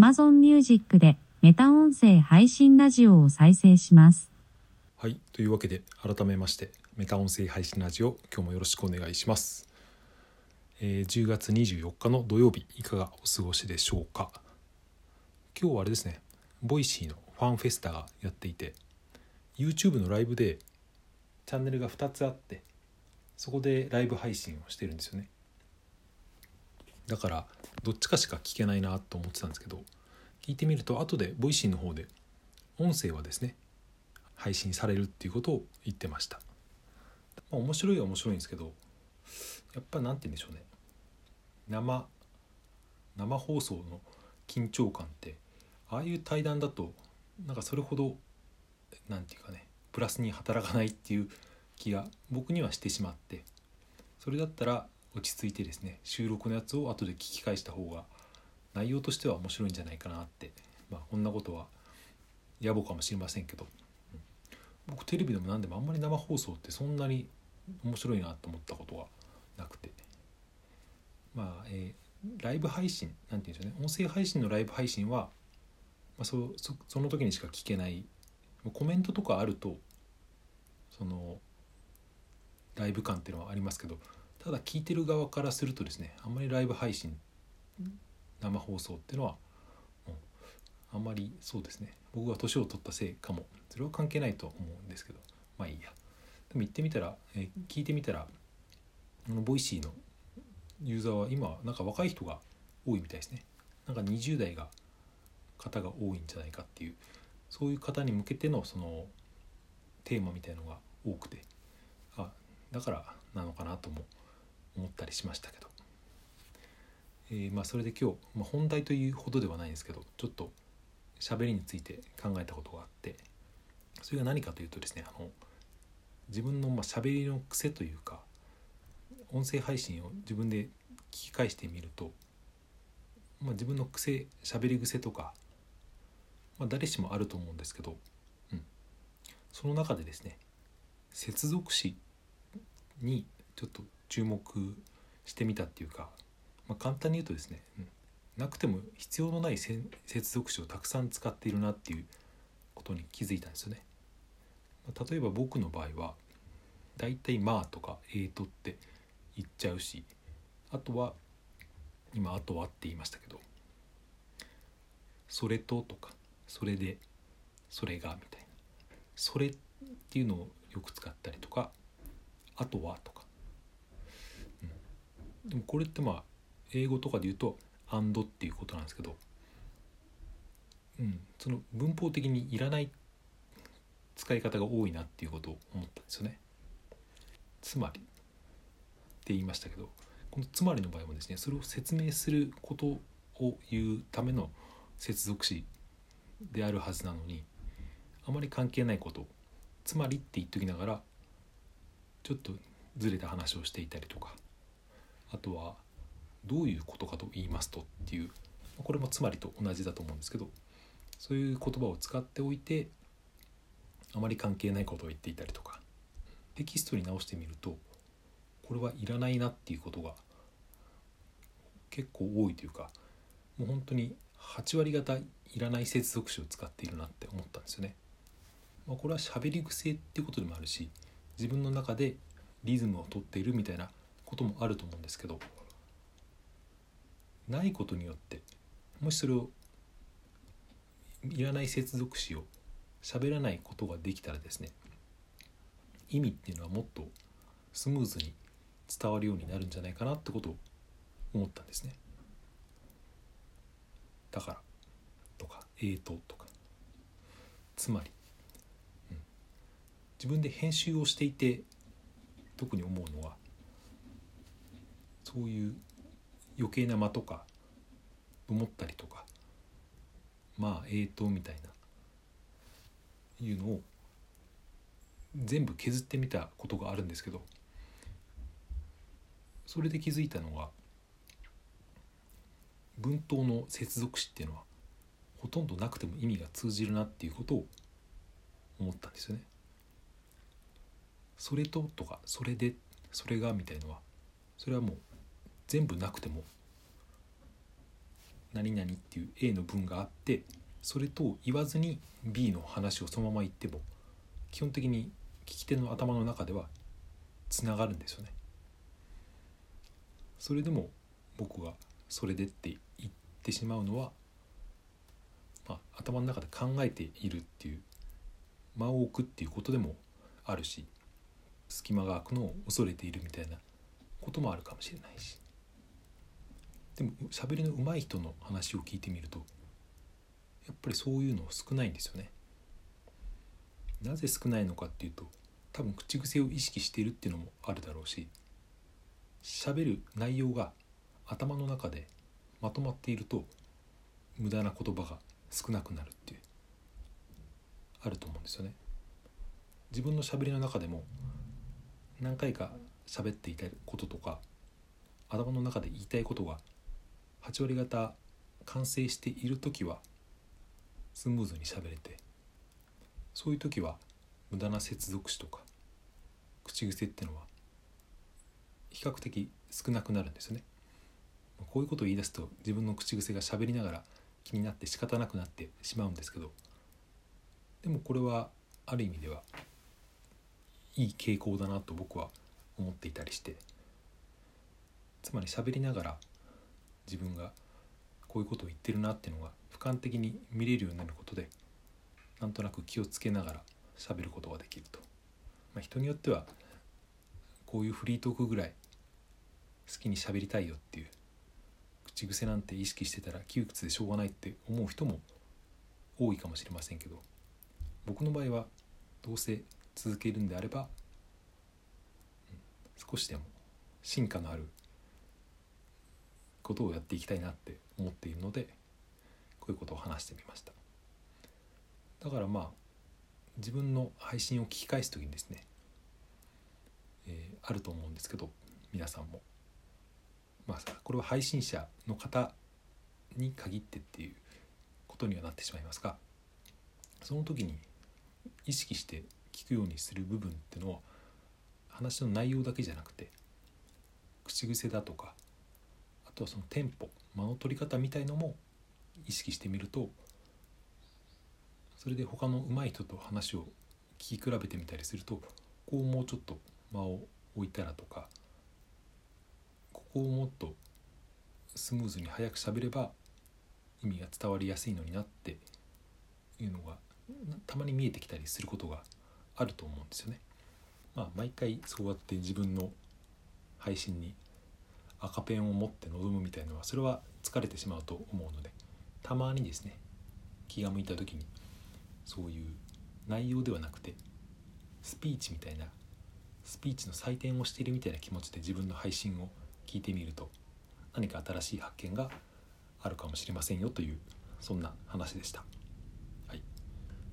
Amazon Music でメタ音声配信ラジオを再生します。はいというわけで改めましてメタ音声配信ラジオ今日もよろしくお願いします、えー10月24日の土曜日いかがお過ごしでしょうか？今日はあれですね Voicy のファンフェスタがやっていて YouTube のライブでチャンネルが2つあってそこでライブ配信をしてるんですよね。だからどっちかしか聞けないなと思ってたんですけど聞いてみると後で Voicy の方で音声はですね配信されるっていうことを言ってました、ま、面白いは面白いんですけどやっぱなんて言うんでしょうね。生生放送の緊張感ってああいう対談だとなんかそれほどなんていうかねプラスに働かないっていう気が僕にはしてしまってそれだったら落ち着いてですね収録のやつを後で聞き返した方が内容としては面白いんじゃないかなってまあこんなことは野暮かもしれませんけど。僕テレビでも何でもあんまり生放送ってそんなに面白いなと思ったことがなくて。まあ、えーライブ配信なんて言うんでしょうね。音声配信のライブ配信は、まあ、そその時にしか聞けないコメントとかあるとそのライブ感っていうのはありますけどただ聞いてる側からするとですねあんまりライブ配信生放送っていうのはうあんまりそうですね。僕が年を取ったせいかも。それは関係ないと思うんですけどまあいいや。でも行ってみたら、え聞いてみたらあの Voicy のユーザーは今なんか若い人が多いみたいですね。なんか20代が方が多いんじゃないかっていうそういう方に向けてのそのテーマみたいのが多くて。あだからなのかなとも思ったりしましたけど、えーまあそれで今日、まあ、本題というほどではないんですけどちょっと喋りについて考えたことがあってそれが何かというとですねあの自分のまあ喋りの癖というか音声配信を自分で聞き返してみると、まあ、自分の癖喋り癖とか、まあ、誰しもあると思うんですけど、うん、その中でですね接続詞にちょっと注目してみたっていうか、まあ、簡単に言うとですね、うん、なくても必要のない接続詞をたくさん使っているなっていうことに気づいたんですよね。まあ例えば僕の場合はだいたい「まあ」とか「えーと」って言っちゃうしあとは今「あとは」って言いましたけど「それと」とか「それで」「それが」みたいな「それ」っていうのをよく使ったりとか「あとは」とか、でもこれってまあ英語とかで言うと「and」っていうことなんですけど、うん、その文法的にいらない使い方が多いなっていうことを思ったんですよね。つまりって言いましたけどこの「つまり」の場合もですねそれを説明することを言うための接続詞であるはずなのにあまり関係ないこと「つまり」って言っときながらちょっとずれた話をしていたりとかあとは「どういうことかと言いますと」っていうこれも「つまり」と同じだと思うんですけどそういう言葉を使っておいてあまり関係ないことを言っていたりとかテキストに直してみるとこれはいらないなっていうことが結構多いというかもう本当に8割方いらない接続詞を使っているなって思ったんですよね。まあ、これは喋り癖っていうことでもあるし自分の中でリズムをとっているみたいなこともあると思うんですけどないことによってもしそれをいらない接続詞を喋らないことができたらですね意味っていうのはもっとスムーズに伝わるようになるんじゃないかなってことを思ったんですね。だからとか「えーと」とかつまり、うん、自分で編集をしていて特に思うのはそういう余計な間とか思ったりとかまあえーとみたいないうのを全部削ってみたことがあるんですけどそれで気づいたのが文頭の接続詞っていうのはほとんどなくても意味が通じるなっていうことを思ったんですよね。それととかそれでそれがみたいのはそれはもう全部なくても何々っていう A の文があってそれと言わずに B の話をそのまま言っても基本的に聞き手の頭の中ではつながるんですよね。それでも僕がそれでって言ってしまうのは、まあ、頭の中で考えているっていう間を置くっていうことでもあるし隙間が空くのを恐れているみたいなこともあるかもしれないしでも喋りの上手い人の話を聞いてみるとやっぱりそういうの少ないんですよね。なぜ少ないのかっていうと多分口癖を意識しているっていうのもあるだろうし喋る内容が頭の中でまとまっていると無駄な言葉が少なくなるっていうあると思うんですよね。自分のしゃべりの中でも何回か喋っていたこととか頭の中で言いたいことが8割方完成している時はスムーズに喋れてそういう時は無駄な接続詞とか口癖ってのは比較的少なくなるんですよね。こういうことを言い出すと自分の口癖が喋りながら気になって仕方なくなってしまうんですけどでもこれはある意味ではいい傾向だなと僕は思っていたりしてつまり喋りながら自分がこういうことを言ってるなっていうのが俯瞰的に見れるようになることでなんとなく気をつけながら喋ることができると、まあ、人によってはこういうフリートークぐらい好きに喋りたいよっていう口癖なんて意識してたら窮屈でしょうがないって思う人も多いかもしれませんけど僕の場合はどうせ続けるんであれば、少しでも進化のあることをやっていきたいなって思っているのでこういうことを話してみました。だからまあ自分の配信を聞き返す時にですね、えー、あると思うんですけど皆さんも。まあこれは配信者の方に限ってっていうことにはなってしまいますがその時に意識して聞くようにする部分っていうのは話の内容だけじゃなくて口癖だとかとそのテンポ間の取り方みたいのも意識してみるとそれで他の上手い人と話を聞き比べてみたりするとこうもうちょっと間を置いたらとかここをもっとスムーズに早く喋れば意味が伝わりやすいのになっていうのがたまに見えてきたりすることがあると思うんですよね。まあ、毎回そうやって自分の配信に赤ペンを持って臨むみたいなのはそれは疲れてしまうと思うのでたまにですね気が向いた時にそういう内容ではなくてスピーチみたいなスピーチの採点をしているみたいな気持ちで自分の配信を聞いてみると何か新しい発見があるかもしれませんよというそんな話でした。はい、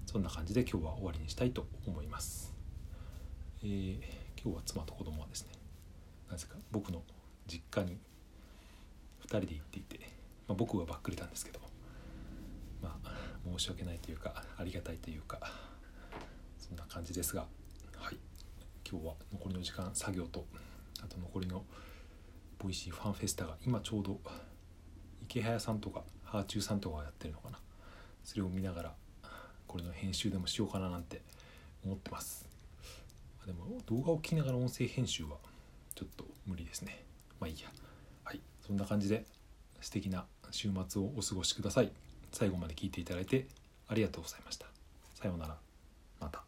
そんな感じで今日は終わりにしたいと思います。えー、今日は妻と子供はですねなぜか僕の実家に2人で行っていて、まあ、僕はばっくれたんですけどまあ申し訳ないというかありがたいというかそんな感じですがはい今日は残りの時間作業とあと残りの Voicy ファンフェスタが今ちょうどイケハヤさんとかはあちゅうさんとかがやってるのかな。それを見ながらこれの編集でもしようかななんて思ってます。でも動画を聞きながら音声編集はちょっと無理ですね。まあいいや。はい。そんな感じで素敵な週末をお過ごしください。最後まで聞いていただいてありがとうございました。さようなら。また。